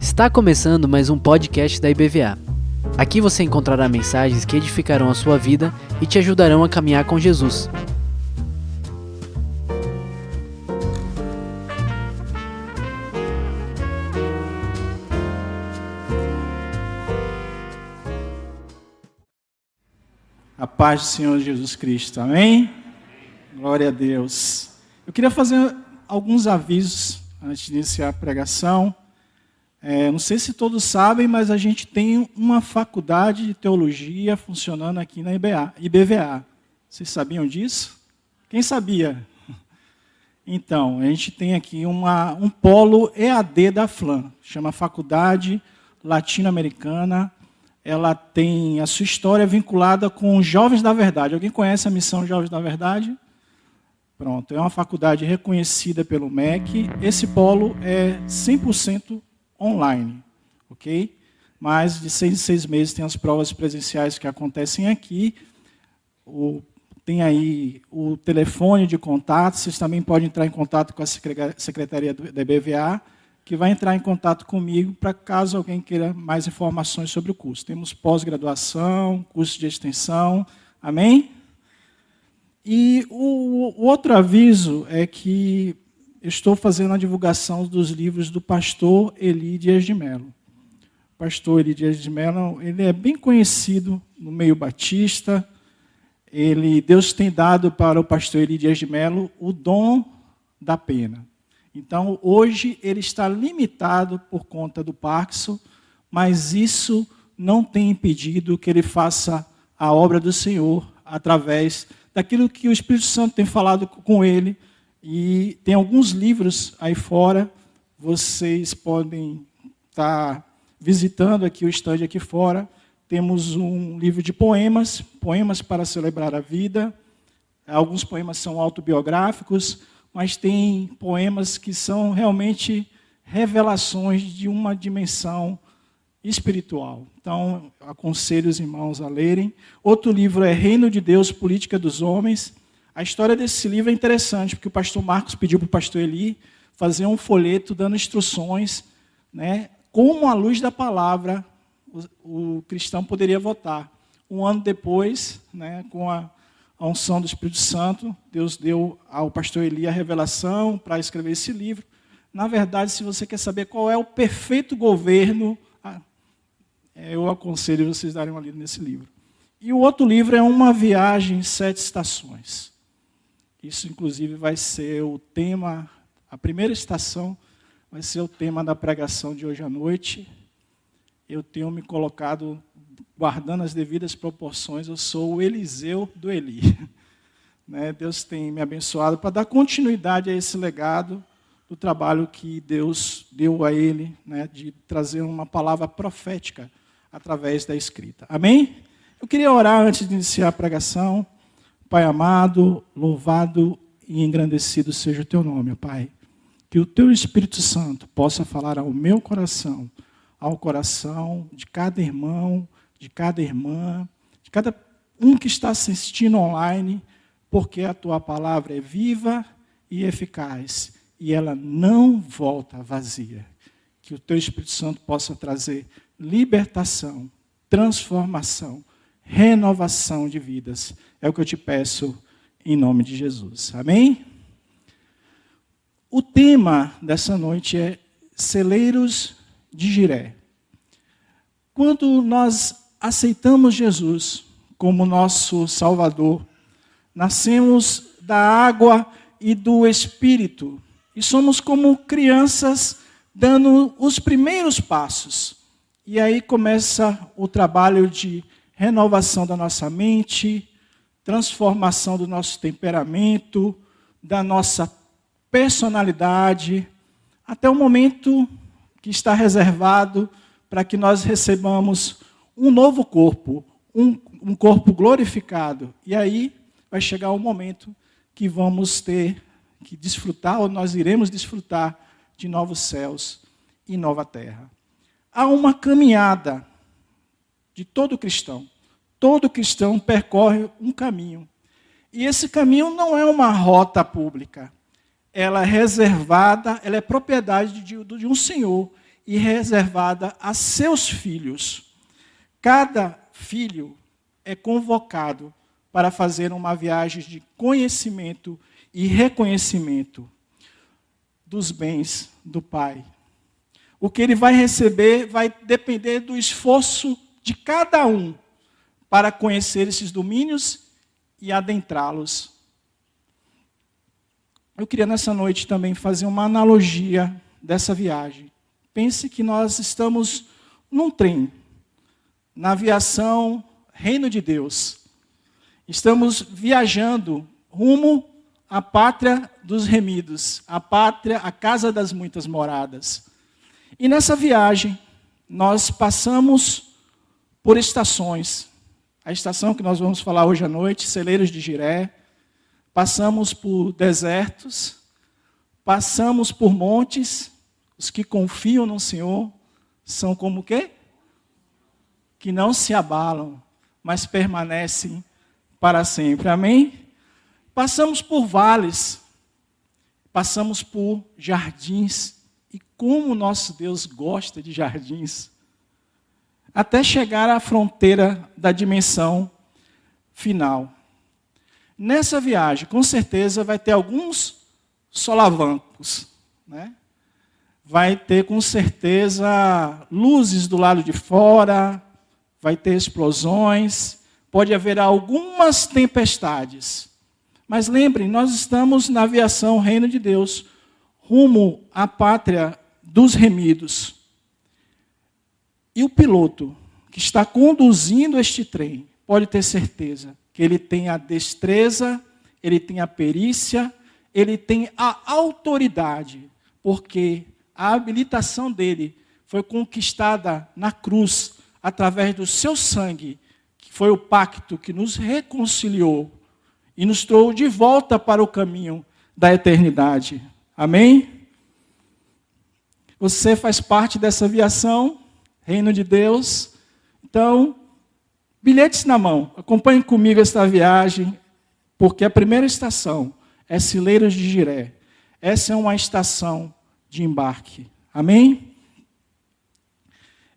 Está começando mais um podcast da IBVA. Aqui você encontrará mensagens que edificarão a sua vida e te ajudarão a caminhar com Jesus. A paz do Senhor Jesus Cristo, amém? Glória a Deus. Eu queria fazer alguns avisos antes de iniciar a pregação. É, não sei se todos sabem, mas a gente tem uma faculdade de teologia funcionando aqui na IBA, IBVA. Vocês sabiam disso? Quem sabia? Então, a gente tem aqui uma, um polo EAD da FLAM, chama Faculdade Latino-Americana ela tem a sua história vinculada com Jovens da Verdade. Alguém conhece a missão Jovens da Verdade? Pronto, é uma faculdade reconhecida pelo MEC. Esse polo é 100% online, ok? Mas de seis em seis meses tem as provas presenciais que acontecem aqui. O, tem aí o telefone de contato. Vocês também podem entrar em contato com a secretaria da BVA que vai entrar em contato comigo para caso alguém queira mais informações sobre o curso. Temos pós-graduação, curso de extensão, amém? E o, o, outro aviso é que estou fazendo a divulgação dos livros do pastor Eli Dias de Mello. O pastor Eli Dias de Mello, ele é bem conhecido no meio batista. Ele, Deus tem dado para o pastor Eli Dias de Mello o dom da pena. Então, hoje ele está limitado por conta do Parkinson, mas isso não tem impedido que ele faça a obra do Senhor através daquilo que o Espírito Santo tem falado com ele. E tem alguns livros aí fora, vocês podem estar visitando aqui o estande aqui fora. Temos um livro de poemas, poemas para celebrar a vida. Alguns poemas são autobiográficos, mas tem poemas que são realmente revelações de uma dimensão espiritual. Então, aconselho os irmãos a lerem. Outro livro é Reino de Deus, Política dos Homens. A história desse livro é interessante, porque o pastor Marcos pediu para o pastor Eli fazer um folheto dando instruções, né, como à luz da palavra o, o cristão poderia votar. Um ano depois, né, com a a unção do Espírito Santo, Deus deu ao pastor Eli a revelação para escrever esse livro. Na verdade, se você quer saber qual é o perfeito governo, eu aconselho vocês darem uma lida nesse livro. E o outro livro é Uma Viagem em Sete Estações. Isso, inclusive, vai ser o tema, a primeira estação vai ser o tema da pregação de hoje à noite. Eu tenho me colocado guardando as devidas proporções, eu sou o Eliseu do Eli. Né? Deus tem me abençoado para dar continuidade a esse legado do trabalho que Deus deu a ele, né? de trazer uma palavra profética através da escrita. Amém? Eu queria orar antes de iniciar a pregação. Pai amado, louvado e engrandecido seja o teu nome, Pai. Que o teu Espírito Santo possa falar ao meu coração, ao coração de cada irmão, de cada irmã, de cada um que está assistindo online, porque a tua palavra é viva e eficaz e ela não volta vazia. Que o teu Espírito Santo possa trazer libertação, transformação, renovação de vidas. É o que eu te peço em nome de Jesus. Amém? O tema dessa noite é celeiros de Jiré. Quando nós aceitamos Jesus como nosso Salvador, nascemos da água e do Espírito e somos como crianças dando os primeiros passos. E aí começa o trabalho de renovação da nossa mente, transformação do nosso temperamento, da nossa personalidade, até o momento que está reservado para que nós recebamos um novo corpo, um, um corpo glorificado. E aí vai chegar o momento que vamos ter que desfrutar, ou nós iremos desfrutar de novos céus e nova terra. Há uma caminhada de todo cristão. Todo cristão percorre um caminho. E esse caminho não é uma rota pública. ela é reservada, ela é propriedade de, de um senhor e reservada a seus filhos. Cada filho é convocado para fazer uma viagem de conhecimento e reconhecimento dos bens do pai. O que ele vai receber vai depender do esforço de cada um para conhecer esses domínios e adentrá-los. Eu queria nessa noite também fazer uma analogia dessa viagem. Pense que nós estamos num trem, na aviação Reino de Deus. Estamos viajando rumo à pátria dos remidos, à pátria, à casa das muitas moradas. E nessa viagem, nós passamos por estações. A estação que nós vamos falar hoje à noite, Celeiros de Jiré. Passamos por desertos, passamos por montes. Os que confiam no Senhor são como quê? Que não se abalam, mas permanecem para sempre. Amém? Passamos por vales, passamos por jardins, e como nosso Deus gosta de jardins, até chegar à fronteira da dimensão final. Nessa viagem, com certeza, vai ter alguns solavancos, né? vai ter com certeza luzes do lado de fora, vai ter explosões, pode haver algumas tempestades. Mas lembrem, nós estamos na aviação Reino de Deus, rumo à pátria dos remidos. E o piloto que está conduzindo este trem pode ter certeza que ele tem a destreza, ele tem a perícia, ele tem a autoridade, porque a habilitação dele foi conquistada na cruz através do seu sangue foi o pacto que nos reconciliou e nos trouxe de volta para o caminho da eternidade. Amém? Você faz parte dessa aviação, reino de Deus. Então, bilhetes na mão. Acompanhe comigo esta viagem, porque a primeira estação é Cileiros de Giré. Essa é uma estação de embarque. Amém?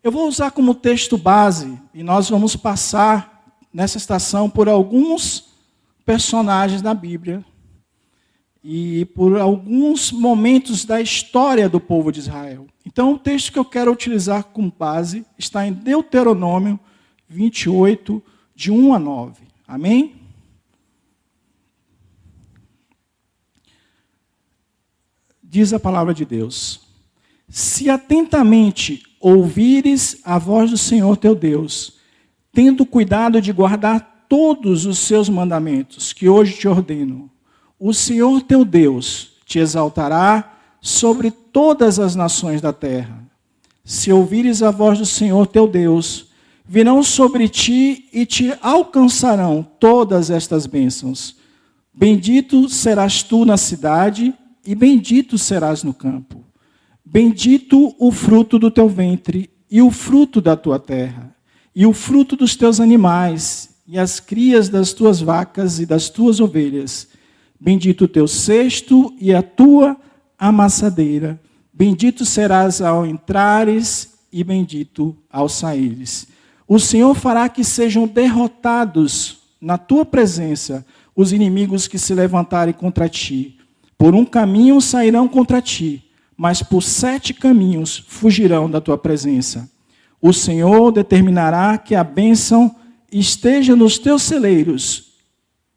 Eu vou usar como texto base, e nós vamos passar nessa estação por alguns personagens da Bíblia e por alguns momentos da história do povo de Israel. Então, o texto que eu quero utilizar como base está em Deuteronômio 28, de 1 a 9. Amém? Diz a palavra de Deus: Se atentamente ouvires a voz do Senhor teu Deus, tendo cuidado de guardar todos os seus mandamentos que hoje te ordeno, o Senhor teu Deus te exaltará sobre todas as nações da terra. Se ouvires a voz do Senhor teu Deus, virão sobre ti e te alcançarão todas estas bênçãos. Bendito serás tu na cidade e bendito serás no campo. Bendito o fruto do teu ventre e o fruto da tua terra, e o fruto dos teus animais, e as crias das tuas vacas e das tuas ovelhas. Bendito o teu cesto e a tua amassadeira. Bendito serás ao entrares e bendito ao saíres. O Senhor fará que sejam derrotados na tua presença os inimigos que se levantarem contra ti. Por um caminho sairão contra ti mas por sete caminhos fugirão da tua presença. O Senhor determinará que a bênção esteja nos teus celeiros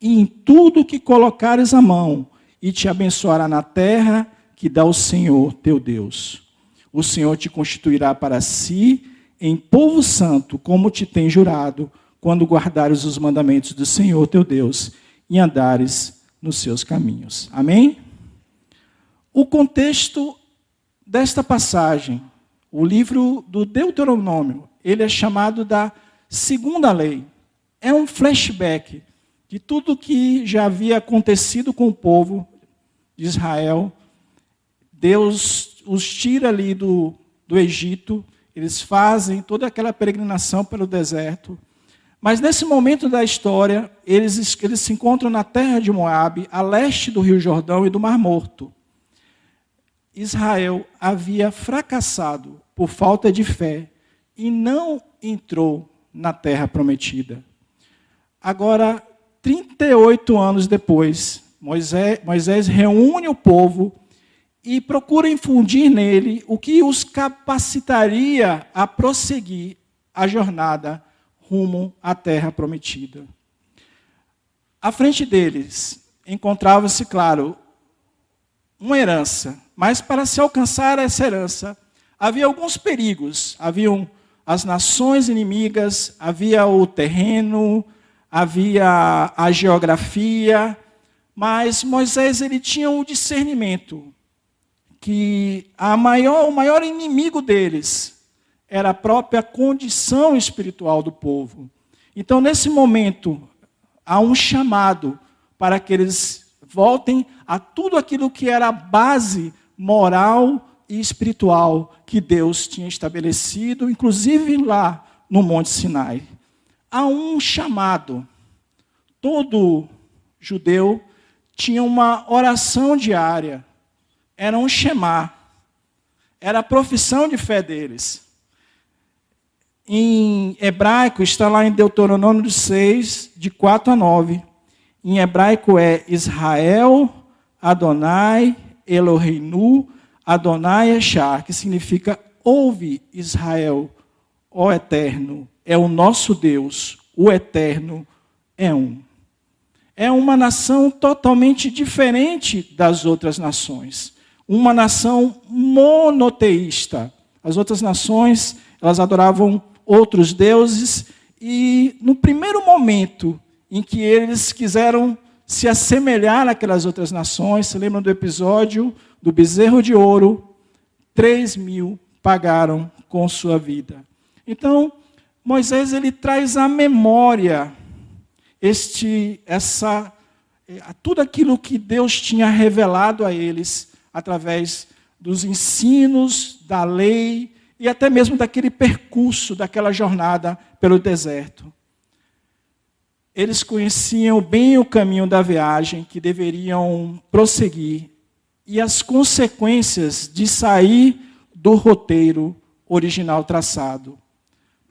e em tudo que colocares a mão, e te abençoará na terra que dá o Senhor teu Deus. O Senhor te constituirá para si em povo santo, como te tem jurado, quando guardares os mandamentos do Senhor teu Deus e andares nos seus caminhos. Amém? O contexto desta passagem, o livro do Deuteronômio, ele é chamado da segunda lei. É um flashback de tudo que já havia acontecido com o povo de Israel. Deus os tira ali do, do Egito, eles fazem toda aquela peregrinação pelo deserto. Mas nesse momento da história, eles, eles se encontram na terra de Moabe, a leste do Rio Jordão e do Mar Morto. Israel havia fracassado por falta de fé e não entrou na terra prometida. Agora, 38 anos depois, Moisés, Moisés reúne o povo e procura infundir nele o que os capacitaria a prosseguir a jornada rumo à terra prometida. À frente deles encontrava-se, claro, uma herança, mas para se alcançar essa herança, havia alguns perigos. Haviam as nações inimigas, havia o terreno, havia a geografia, mas Moisés ele tinha o um discernimento que a maior, o maior inimigo deles era a própria condição espiritual do povo. Então, nesse momento, há um chamado para que eles voltem a tudo aquilo que era a base moral e espiritual que Deus tinha estabelecido, inclusive lá no Monte Sinai. Há um chamado. Todo judeu tinha uma oração diária. Era um Shema. Era a profissão de fé deles. Em hebraico, está lá em Deuteronômio 6, de 4 a 9. Em hebraico é Israel, Adonai, Eloheinu, Adonai Echar, que significa ouve Israel, ó Eterno, é o nosso Deus, o Eterno é um. É uma nação totalmente diferente das outras nações. Uma nação monoteísta. As outras nações, elas adoravam outros deuses e no primeiro momento em que eles quiseram se assemelhar àquelas outras nações. Se lembram do episódio do bezerro de ouro? Três mil pagaram com sua vida. Então, Moisés ele traz à memória este, essa, eh, tudo aquilo que Deus tinha revelado a eles através dos ensinos da lei e até mesmo daquele percurso, daquela jornada pelo deserto. Eles conheciam bem o caminho da viagem que deveriam prosseguir e as consequências de sair do roteiro original traçado.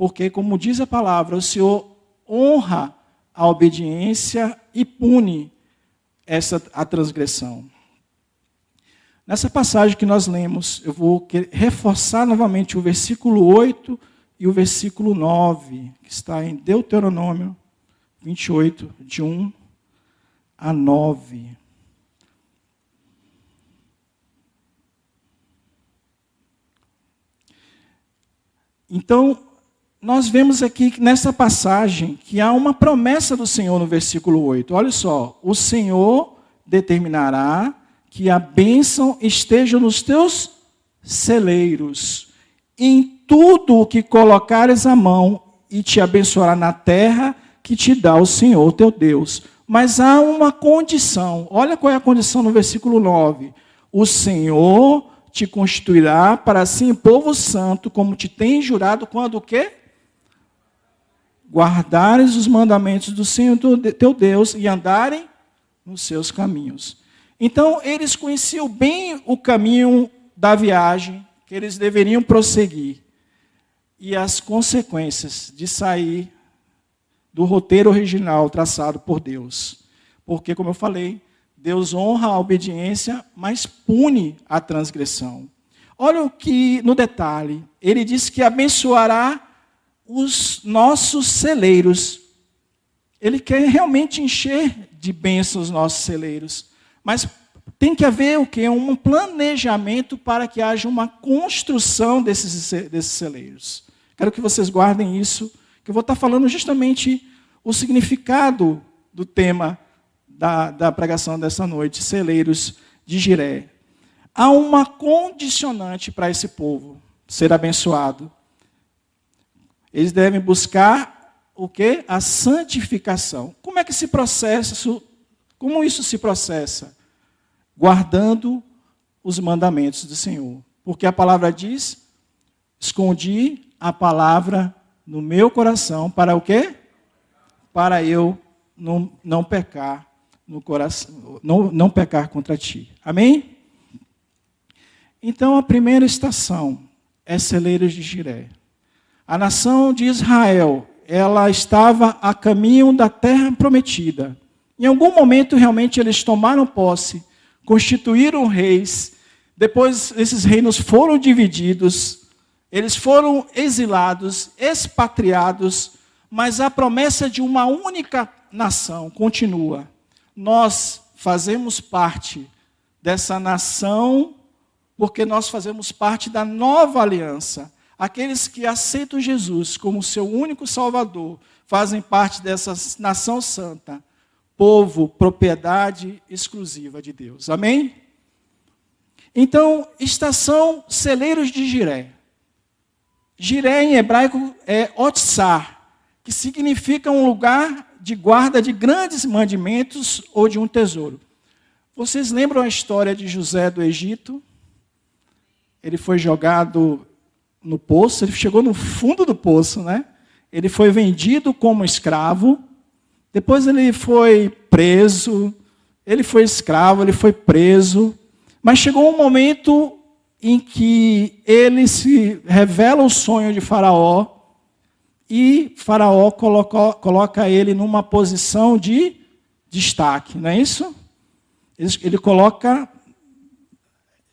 Porque, como diz a palavra, o Senhor honra a obediência e pune essa a transgressão. Nessa passagem que nós lemos, eu vou reforçar novamente o versículo 8 e o versículo 9, que está em Deuteronômio 28, de 1 a 9. Então, nós vemos aqui nessa passagem que há uma promessa do Senhor no versículo 8. Olha só: o Senhor determinará que a bênção esteja nos teus celeiros, em tudo o que colocares a mão, e te abençoará na terra que te dá o Senhor teu Deus. Mas há uma condição. Olha qual é a condição no versículo 9. O Senhor te constituirá para si povo santo, como te tem jurado quando o quê? Guardares os mandamentos do Senhor teu Deus e andarem nos seus caminhos. Então, eles conheciam bem o caminho da viagem que eles deveriam prosseguir e as consequências de sair do roteiro original traçado por Deus. Porque, como eu falei, Deus honra a obediência, mas pune a transgressão. Olha o que, no detalhe, ele diz que abençoará os nossos celeiros. Ele quer realmente encher de bênçãos os nossos celeiros. Mas tem que haver o quê? Um planejamento para que haja uma construção desses, desses celeiros. Quero que vocês guardem isso que eu vou estar falando justamente o significado do tema da, da pregação dessa noite, celeiros de Jiré. Há uma condicionante para esse povo ser abençoado. Eles devem buscar o que? A santificação. Como é que se processa isso? Como isso se processa? Guardando os mandamentos do Senhor. Porque a palavra diz: escondi a palavra no meu coração para o quê? Para eu não, não pecar no coração, não, não pecar contra ti. Amém? Então, a primeira estação é Celeiros de Jiré. A nação de Israel, ela estava a caminho da terra prometida. Em algum momento, realmente, eles tomaram posse, constituíram reis, depois esses reinos foram divididos, eles foram exilados, expatriados, mas a promessa de uma única nação continua. Nós fazemos parte dessa nação porque nós fazemos parte da nova aliança. Aqueles que aceitam Jesus como seu único Salvador fazem parte dessa nação santa, povo, propriedade exclusiva de Deus. Amém? Então, estação celeiros de Jiré. Jiré em hebraico é Otsar, que significa um lugar de guarda de grandes mandimentos ou de um tesouro. Vocês lembram a história de José do Egito? ele foi jogado no poço, ele chegou no fundo do poço, né? Ele foi vendido como escravo, depois ele foi preso, ele foi escravo, ele foi preso, mas chegou um momento em que ele se revela o sonho de Faraó e Faraó coloca, coloca ele numa posição de destaque, não é isso? Ele coloca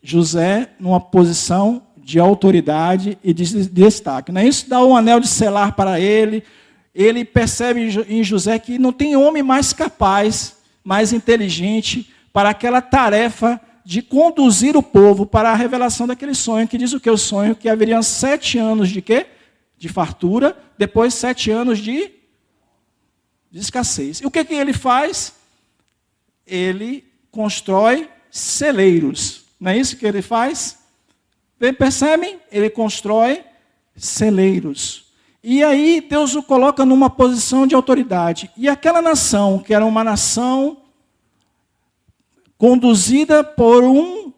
José numa posição de autoridade e de destaque. Não é isso? Dá um anel de selar para ele. Ele percebe em José que não tem homem mais capaz, mais inteligente para aquela tarefa de conduzir o povo para a revelação daquele sonho, que diz o que? O sonho que haveriam sete anos de quê? De fartura, depois sete anos de, de escassez. E o que, que ele faz? Ele constrói celeiros. Não é isso que ele faz? Percebem? Ele constrói celeiros. E aí Deus o coloca numa posição de autoridade. E aquela nação, que era uma nação conduzida por um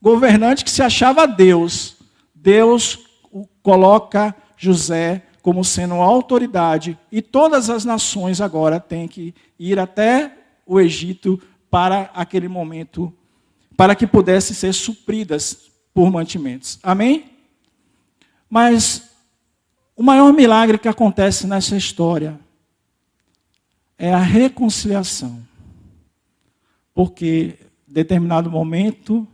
governante que se achava Deus, Deus coloca José como sendo autoridade, e todas as nações agora têm que ir até o Egito para aquele momento para que pudessem ser supridas por mantimentos. Amém? Mas o maior milagre que acontece nessa história é a reconciliação. Porque, em determinado momento,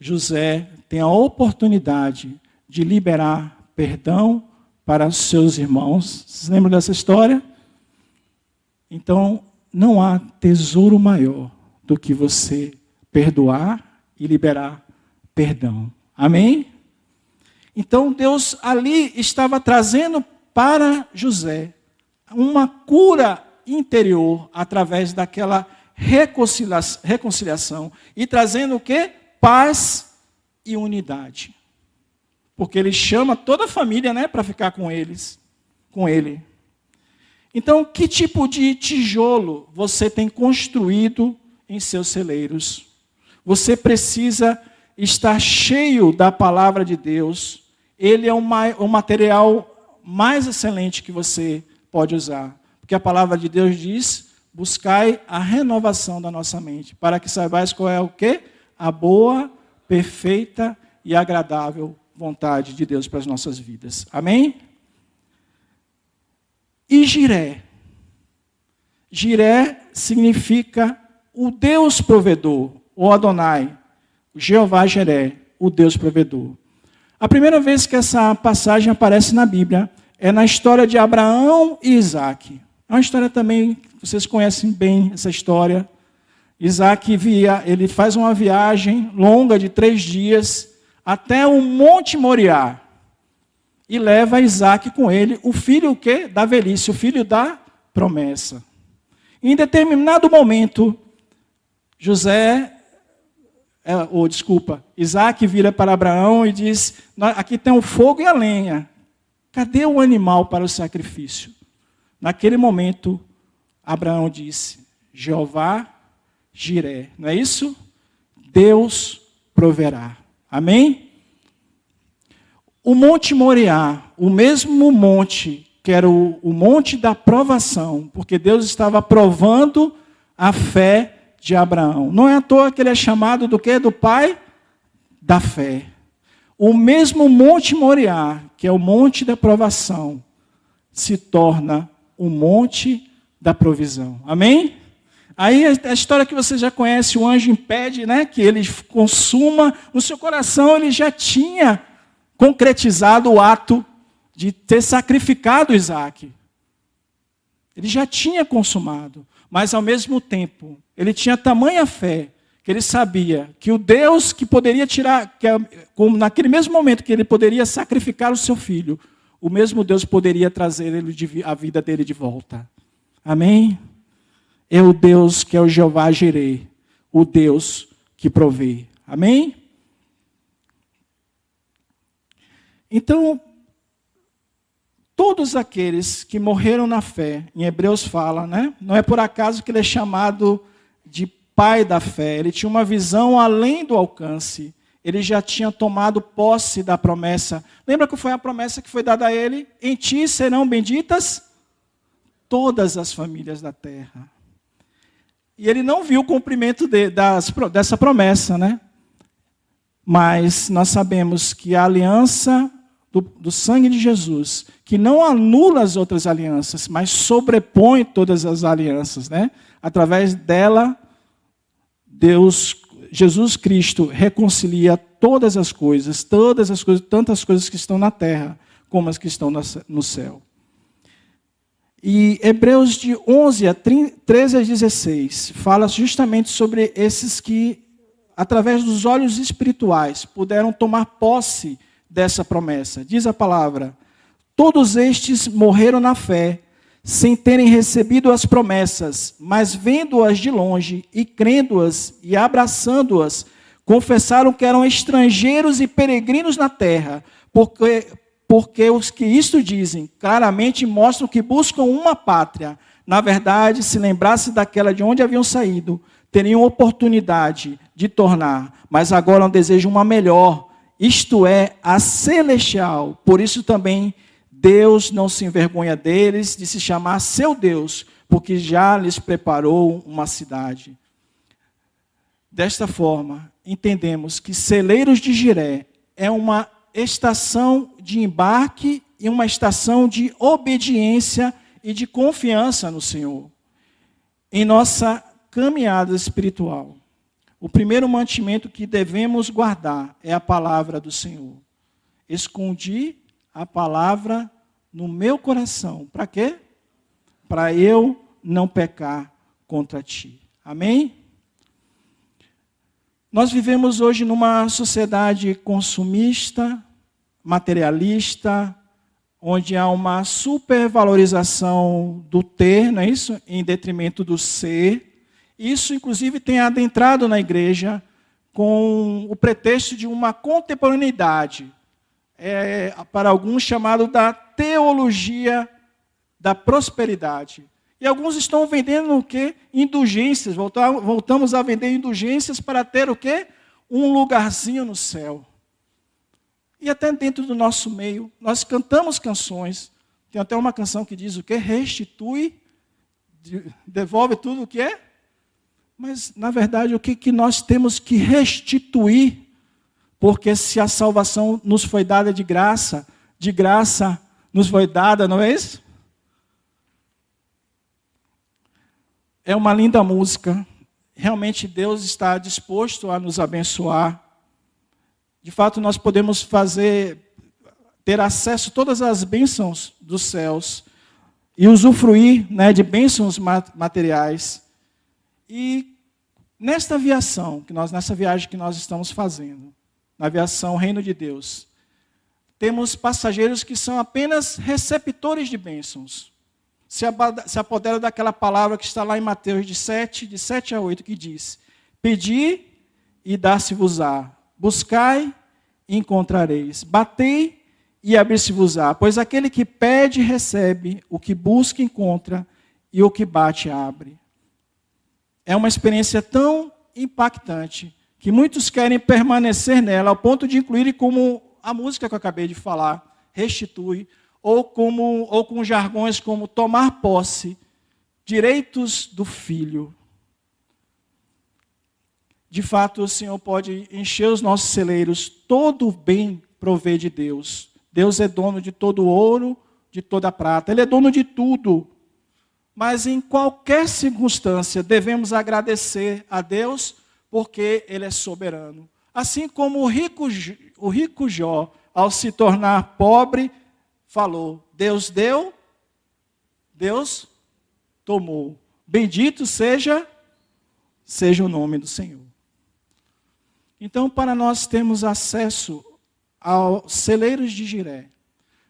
José tem a oportunidade de liberar perdão para seus irmãos. Vocês lembram dessa história? Então, não há tesouro maior do que você perdoar e liberar perdão. Amém? Então Deus ali estava trazendo para José uma cura interior através daquela reconciliação e trazendo o que? Paz e unidade. Porque ele chama toda a família, né, para ficar com eles, com ele. Então, que tipo de tijolo você tem construído em seus celeiros? Você precisa estar cheio da palavra de Deus. Ele é o material mais excelente que você pode usar. Porque a palavra de Deus diz: buscai a renovação da nossa mente, para que saibais qual é o que? A boa, perfeita e agradável vontade de Deus para as nossas vidas. Amém? E Jiré. Jiré significa o Deus provedor, o Adonai, Jeová Jeré, o Deus provedor. A primeira vez que essa passagem aparece na Bíblia é na história de Abraão e Isaac. É uma história também, vocês conhecem bem essa história. Isaac via, ele faz uma viagem longa de três dias até o Monte Moriá e leva Isaac com ele, o filho o quê? da velhice, o filho da promessa. Em determinado momento, José ou desculpa, Isaac vira para Abraão e diz: Aqui tem o fogo e a lenha. Cadê o animal para o sacrifício? Naquele momento, Abraão disse: Jeová Jiré. Não é isso? Deus proverá. Amém? O Monte Moriá, o mesmo monte que era o, o monte da provação, porque Deus estava provando a fé de Abraão. Não é à toa que ele é chamado do quê? Do pai da fé. O mesmo Monte Moriá, que é o monte da provação, se torna o monte da provisão. Amém? Aí a história que você já conhece, o anjo impede né, que ele consuma. No seu coração ele já tinha concretizado o ato de ter sacrificado Isaac. Ele já tinha consumado, mas ao mesmo tempo, ele tinha tamanha fé que ele sabia que o Deus que poderia tirar, que naquele mesmo momento que ele poderia sacrificar o seu filho, o mesmo Deus poderia trazer a vida dele de volta. Amém? É o Deus que é o Jeová Jireh, o Deus que provê. Amém? Então, todos aqueles que morreram na fé, em Hebreus fala, né? Não é por acaso que ele é chamado de pai da fé. Ele tinha uma visão além do alcance. Ele já tinha tomado posse da promessa. Lembra que foi a promessa que foi dada a ele? Em ti serão benditas todas as famílias da terra. E ele não viu o cumprimento de, das, dessa promessa, né? Mas nós sabemos que a aliança do, do sangue de Jesus, que não anula as outras alianças, mas sobrepõe todas as alianças, né? Através dela, Deus, Jesus Cristo reconcilia todas as coisas, todas as coisas, tantas coisas que estão na terra como as que estão no céu. E Hebreus de 11 a 13 a 16 fala justamente sobre esses que, através dos olhos espirituais, puderam tomar posse dessa promessa. Diz a palavra: Todos estes morreram na fé, sem terem recebido as promessas, mas vendo-as de longe e crendo-as e abraçando-as, confessaram que eram estrangeiros e peregrinos na terra, porque, porque os que isto dizem claramente mostram que buscam uma pátria. Na verdade, se lembrasse daquela de onde haviam saído, teriam oportunidade de tornar, mas agora não desejam uma melhor isto é, a celestial. Por isso também Deus não se envergonha deles de se chamar seu Deus, porque já lhes preparou uma cidade. Desta forma, entendemos que Celeiros de Jiré é uma estação de embarque e uma estação de obediência e de confiança no Senhor em nossa caminhada espiritual. O primeiro mantimento que devemos guardar é a palavra do Senhor. Escondi a palavra no meu coração. Para quê? Para eu não pecar contra ti. Amém? Nós vivemos hoje numa sociedade consumista, materialista, onde há uma supervalorização do ter, não é isso? Em detrimento do ser. Isso, inclusive, tem adentrado na igreja com o pretexto de uma contemporaneidade, é, para alguns chamado da teologia da prosperidade. E alguns estão vendendo o quê? Indulgências. Voltamos a vender indulgências para ter o quê? Um lugarzinho no céu. E até dentro do nosso meio, nós cantamos canções. Tem até uma canção que diz o quê? Restitui, devolve tudo o que é mas, na verdade, o que, que nós temos que restituir? Porque se a salvação nos foi dada de graça, de graça nos foi dada, não é isso? É uma linda música. Realmente Deus está disposto a nos abençoar. De fato, nós podemos fazer, ter acesso a todas as bênçãos dos céus e usufruir né, de bênçãos materiais. E Nesta aviação, que nós, nessa viagem que nós estamos fazendo, na aviação Reino de Deus, temos passageiros que são apenas receptores de bênçãos. Se apoderam daquela palavra que está lá em Mateus de 7, de 7 a 8, que diz: Pedi e dar-se-vos-á, buscai e encontrareis, batei e abrir-se-vos-á, pois aquele que pede recebe, o que busca encontra, e o que bate abre é uma experiência tão impactante que muitos querem permanecer nela ao ponto de incluir como a música que eu acabei de falar, restitui, ou, como, ou com jargões como tomar posse, direitos do filho. de fato o Senhor pode encher os nossos celeiros, todo o bem provê de Deus. Deus é dono de todo o ouro, de toda a prata, Ele é dono de tudo. Mas em qualquer circunstância devemos agradecer a Deus, porque Ele é soberano. Assim como o rico, o rico Jó, ao se tornar pobre, falou: Deus deu, Deus tomou. Bendito seja, seja o nome do Senhor. Então, para nós termos acesso aos celeiros de Jiré,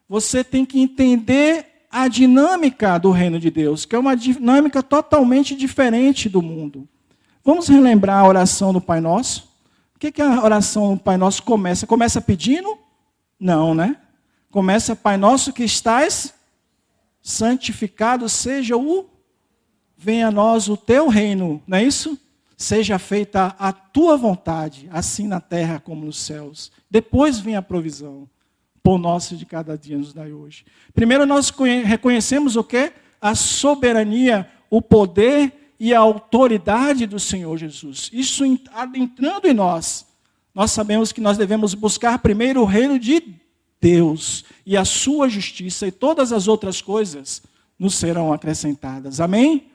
você tem que entender a dinâmica do reino de Deus, que é uma dinâmica totalmente diferente do mundo. Vamos relembrar a oração do Pai Nosso? O que, que a oração do Pai Nosso começa? Começa pedindo? Não, né? Começa, Pai Nosso que estás santificado seja o venha a nós o teu reino, não é isso? Seja feita a tua vontade, assim na terra como nos céus. Depois vem a provisão. Pão nosso de cada dia nos dai hoje. Primeiro nós reconhecemos o que? A soberania, o poder e a autoridade do Senhor Jesus. Isso adentrando em nós, nós sabemos que nós devemos buscar primeiro o reino de Deus e a sua justiça, e todas as outras coisas nos serão acrescentadas. Amém?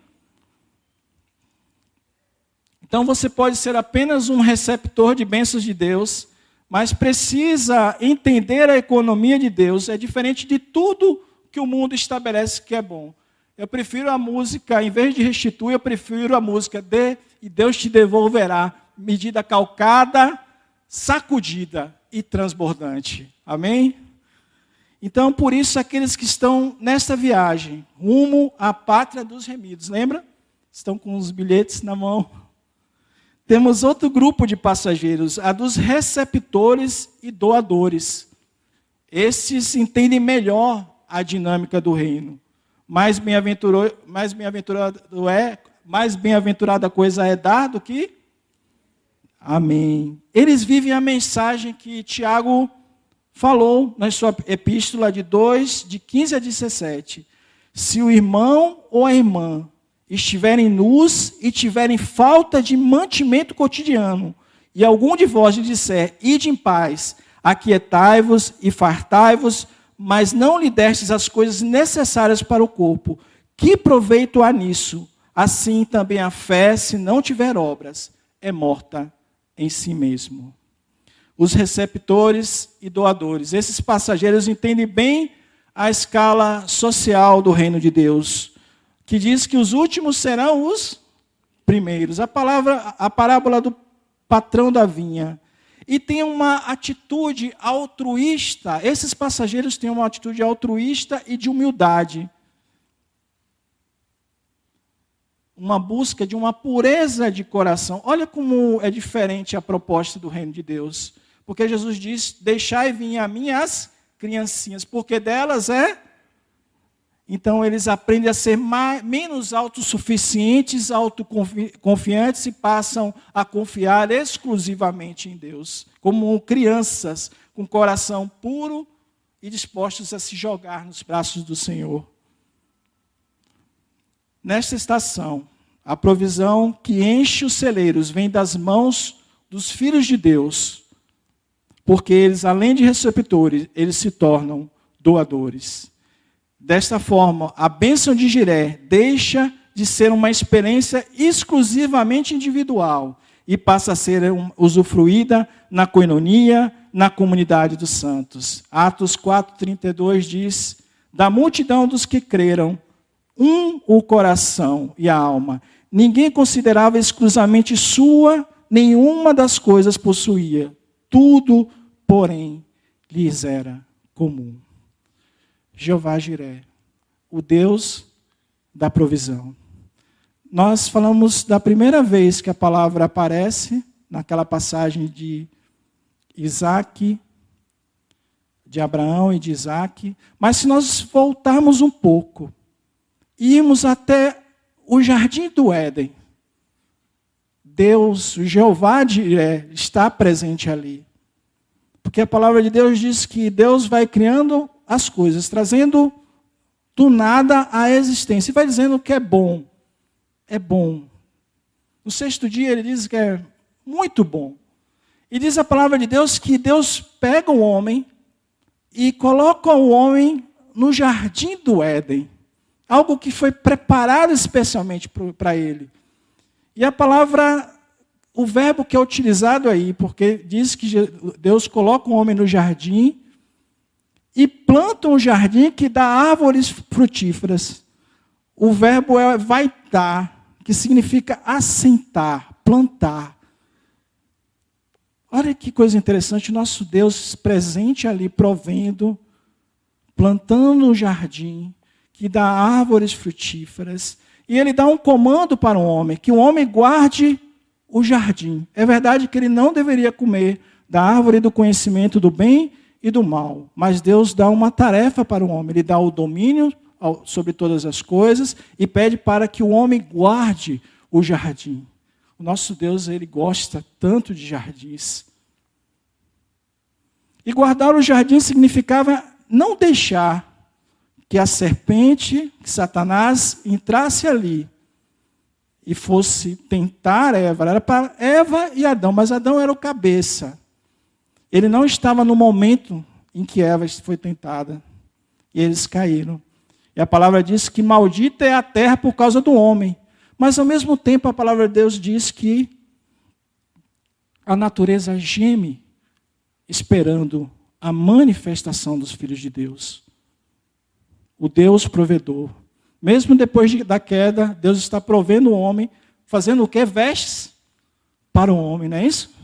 Então você pode ser apenas um receptor de bênçãos de Deus, mas precisa entender a economia de Deus. É diferente de tudo que o mundo estabelece que é bom. Eu prefiro a música, em vez de restituir, eu prefiro a música dê e Deus te devolverá. Medida calcada, sacudida e transbordante. Amém? Então, por isso, aqueles que estão nesta viagem, rumo à pátria dos remidos, lembra? Estão com os bilhetes na mão. Temos outro grupo de passageiros, a dos receptores e doadores. Esses entendem melhor a dinâmica do reino. Mais bem-aventurado mais bem é, mais bem-aventurada coisa é dar do que Amém. Eles vivem a mensagem que Tiago falou na sua epístola de 2, de 15 a 17. Se o irmão ou a irmã estiverem nus e tiverem falta de mantimento cotidiano, e algum de vós lhe disser, ide em paz, aquietai-vos e fartai-vos, mas não lhe destes as coisas necessárias para o corpo, que proveito há nisso? Assim também a fé, se não tiver obras, é morta em si mesmo. Os receptores e doadores, esses passageiros entendem bem a escala social do reino de Deus que diz que os últimos serão os primeiros. A palavra, a parábola do patrão da vinha. E tem uma atitude altruísta. Esses passageiros têm uma atitude altruísta e de humildade. Uma busca de uma pureza de coração. Olha como é diferente a proposta do reino de Deus. Porque Jesus diz: Deixai vir a mim as criancinhas, porque delas é então eles aprendem a ser mais, menos autossuficientes, autoconfiantes e passam a confiar exclusivamente em Deus, como crianças com coração puro e dispostos a se jogar nos braços do Senhor. Nesta estação, a provisão que enche os celeiros vem das mãos dos filhos de Deus, porque eles, além de receptores, eles se tornam doadores. Desta forma, a bênção de Jiré deixa de ser uma experiência exclusivamente individual e passa a ser usufruída na coinonia, na comunidade dos santos. Atos 4:32 diz: "Da multidão dos que creram, um o coração e a alma. Ninguém considerava exclusivamente sua nenhuma das coisas possuía. Tudo, porém, lhes era comum." Jeová Jiré, o Deus da provisão. Nós falamos da primeira vez que a palavra aparece, naquela passagem de Isaac, de Abraão e de Isaac, mas se nós voltarmos um pouco, irmos até o jardim do Éden, Deus, Jeová Jiré, está presente ali. Porque a palavra de Deus diz que Deus vai criando as coisas, trazendo do nada à existência. E vai dizendo que é bom. É bom. No sexto dia ele diz que é muito bom. E diz a palavra de Deus que Deus pega o homem e coloca o homem no jardim do Éden. Algo que foi preparado especialmente para ele. E a palavra, o verbo que é utilizado aí, porque diz que Deus coloca o homem no jardim e planta um jardim que dá árvores frutíferas. O verbo é vai dar, que significa assentar, plantar. Olha que coisa interessante, nosso Deus presente ali, provendo, plantando um jardim que dá árvores frutíferas, e ele dá um comando para o homem, que o homem guarde o jardim. É verdade que ele não deveria comer da árvore do conhecimento do bem e do mal, mas Deus dá uma tarefa para o homem, ele dá o domínio sobre todas as coisas e pede para que o homem guarde o jardim. O nosso Deus, ele gosta tanto de jardins. E guardar o jardim significava não deixar que a serpente, que Satanás entrasse ali e fosse tentar Eva. Era para Eva e Adão, mas Adão era o cabeça. Ele não estava no momento em que Eva foi tentada. E eles caíram. E a palavra diz que maldita é a terra por causa do homem. Mas ao mesmo tempo a palavra de Deus diz que a natureza geme esperando a manifestação dos filhos de Deus. O Deus provedor. Mesmo depois de, da queda, Deus está provendo o homem, fazendo o que? Vestes para o homem, não é isso?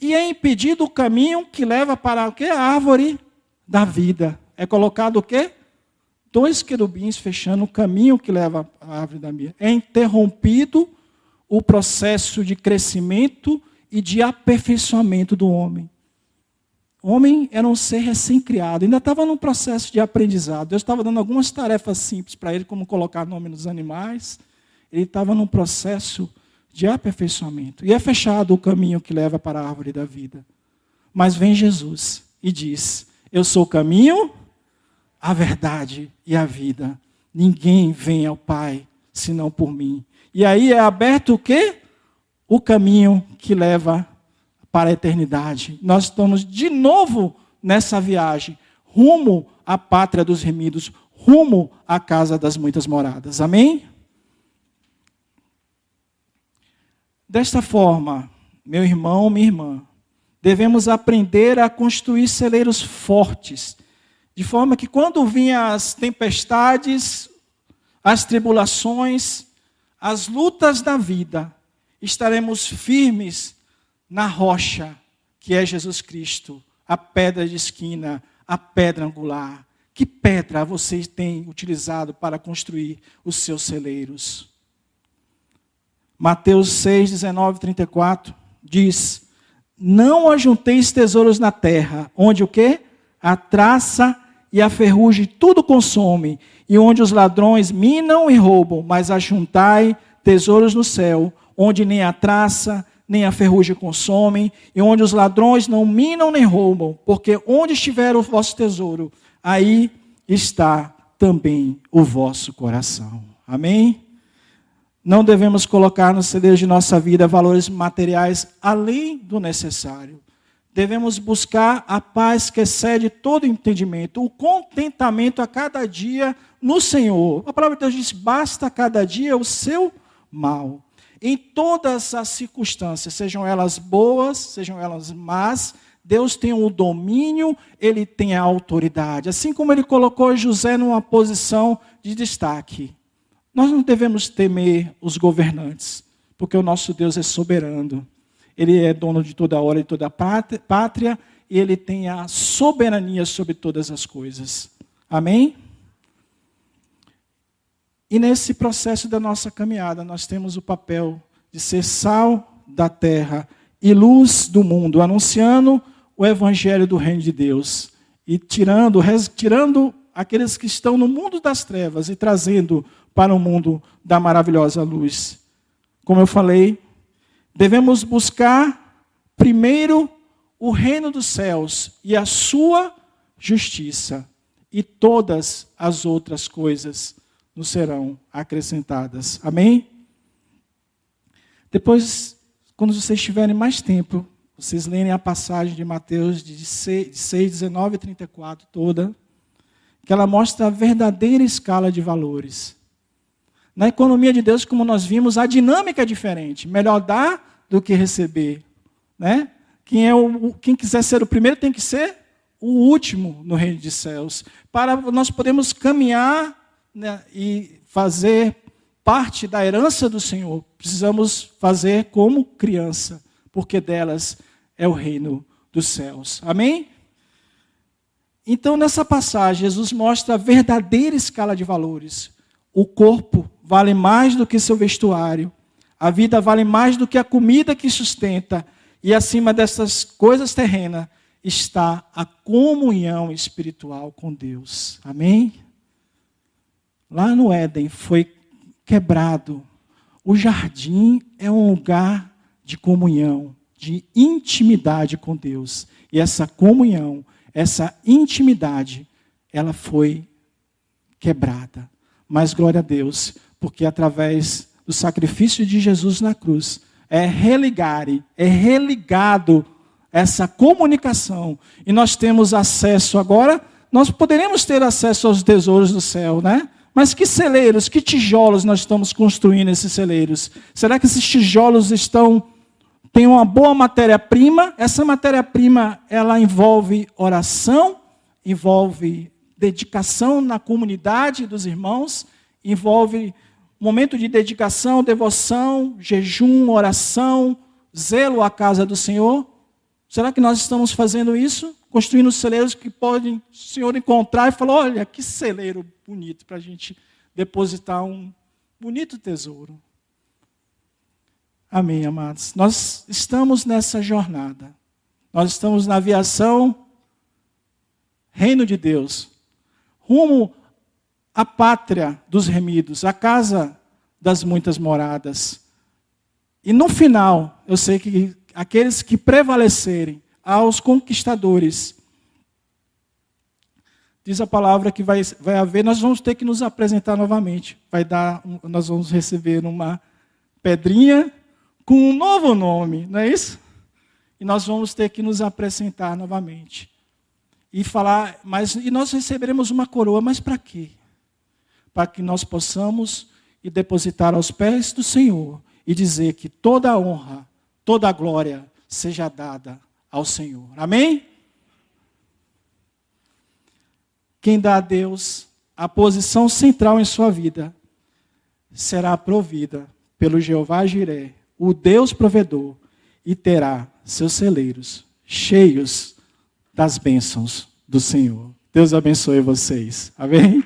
E é impedido o caminho que leva para o que? A árvore da vida. É colocado o quê? dois querubins fechando o caminho que leva à árvore da vida. É interrompido o processo de crescimento e de aperfeiçoamento do homem. O homem era um ser recém-criado, ainda estava num processo de aprendizado. Deus estava dando algumas tarefas simples para ele, como colocar nome nos animais. Ele estava num processo de aperfeiçoamento. E é fechado o caminho que leva para a árvore da vida. Mas vem Jesus e diz: Eu sou o caminho, a verdade e a vida. Ninguém vem ao Pai senão por mim. E aí é aberto o quê? O caminho que leva para a eternidade. Nós estamos de novo nessa viagem, rumo à pátria dos remidos, rumo à casa das muitas moradas. Amém? Desta forma, meu irmão, minha irmã, devemos aprender a construir celeiros fortes de forma que quando vinham as tempestades, as tribulações, as lutas da vida, estaremos firmes na rocha, que é Jesus Cristo, a pedra de esquina, a pedra angular. Que pedra você tem utilizado para construir os seus celeiros? Mateus 6, 19, 34 diz: Não ajunteis tesouros na terra, onde o quê? A traça e a ferrugem tudo consome, e onde os ladrões minam e roubam, mas ajuntai tesouros no céu, onde nem a traça, nem a ferrugem consomem, e onde os ladrões não minam nem roubam, porque onde estiver o vosso tesouro, aí está também o vosso coração. Amém? Não devemos colocar no cedeiro de nossa vida valores materiais além do necessário devemos buscar a paz que excede todo entendimento, o contentamento a cada dia no Senhor. A palavra de Deus diz: basta cada dia o seu mal. Em todas as circunstâncias, sejam elas boas, sejam elas más, Deus tem o domínio, ele tem a autoridade. Assim como ele colocou José numa posição de destaque. Nós não devemos temer os governantes, porque o nosso Deus é soberano. Ele é dono de toda hora e toda a pátria, e ele tem a soberania sobre todas as coisas. Amém? E nesse processo da nossa caminhada, nós temos o papel de ser sal da terra e luz do mundo, anunciando o evangelho do reino de Deus e tirando, tirando aqueles que estão no mundo das trevas e trazendo para o mundo da maravilhosa luz. Como eu falei, Devemos buscar primeiro o reino dos céus e a sua justiça, e todas as outras coisas nos serão acrescentadas. Amém? Depois quando vocês tiverem mais tempo, vocês lerem a passagem de Mateus de 6, 19 e 34 toda, que ela mostra a verdadeira escala de valores. Na economia de Deus, como nós vimos, a dinâmica é diferente. Melhor dar do que receber. Né? Quem, é o, quem quiser ser o primeiro tem que ser o último no reino de céus. Para nós podermos caminhar né, e fazer parte da herança do Senhor, precisamos fazer como criança, porque delas é o reino dos céus. Amém? Então, nessa passagem, Jesus mostra a verdadeira escala de valores. O corpo vale mais do que seu vestuário, a vida vale mais do que a comida que sustenta, e acima dessas coisas terrenas está a comunhão espiritual com Deus. Amém? Lá no Éden foi quebrado. O jardim é um lugar de comunhão, de intimidade com Deus. E essa comunhão, essa intimidade, ela foi quebrada. Mas glória a Deus, porque através do sacrifício de Jesus na cruz, é religar, é religado essa comunicação. E nós temos acesso agora, nós poderemos ter acesso aos tesouros do céu, né? Mas que celeiros, que tijolos nós estamos construindo esses celeiros? Será que esses tijolos estão têm uma boa matéria-prima? Essa matéria-prima ela envolve oração, envolve dedicação na comunidade dos irmãos, envolve momento de dedicação, devoção, jejum, oração, zelo à casa do Senhor. Será que nós estamos fazendo isso? Construindo celeiros que podem o Senhor encontrar e falar: olha, que celeiro bonito para a gente depositar um bonito tesouro. Amém, amados. Nós estamos nessa jornada. Nós estamos na aviação Reino de Deus, rumo à pátria dos remidos, à casa das muitas moradas. E no final, eu sei que aqueles que prevalecerem, aos conquistadores. Diz a palavra que vai, vai haver, nós vamos ter que nos apresentar novamente. Vai dar, nós vamos receber uma pedrinha com um novo nome, não é isso? E nós vamos ter que nos apresentar novamente. E falar, mas e nós receberemos uma coroa, mas para quê? Para que nós possamos e depositar aos pés do Senhor e dizer que toda a honra, toda a glória seja dada ao Senhor. Amém? Quem dá a Deus a posição central em sua vida será provida pelo Jeová Jiré, o Deus provedor, e terá seus celeiros cheios das bênçãos do Senhor. Deus abençoe vocês. Amém?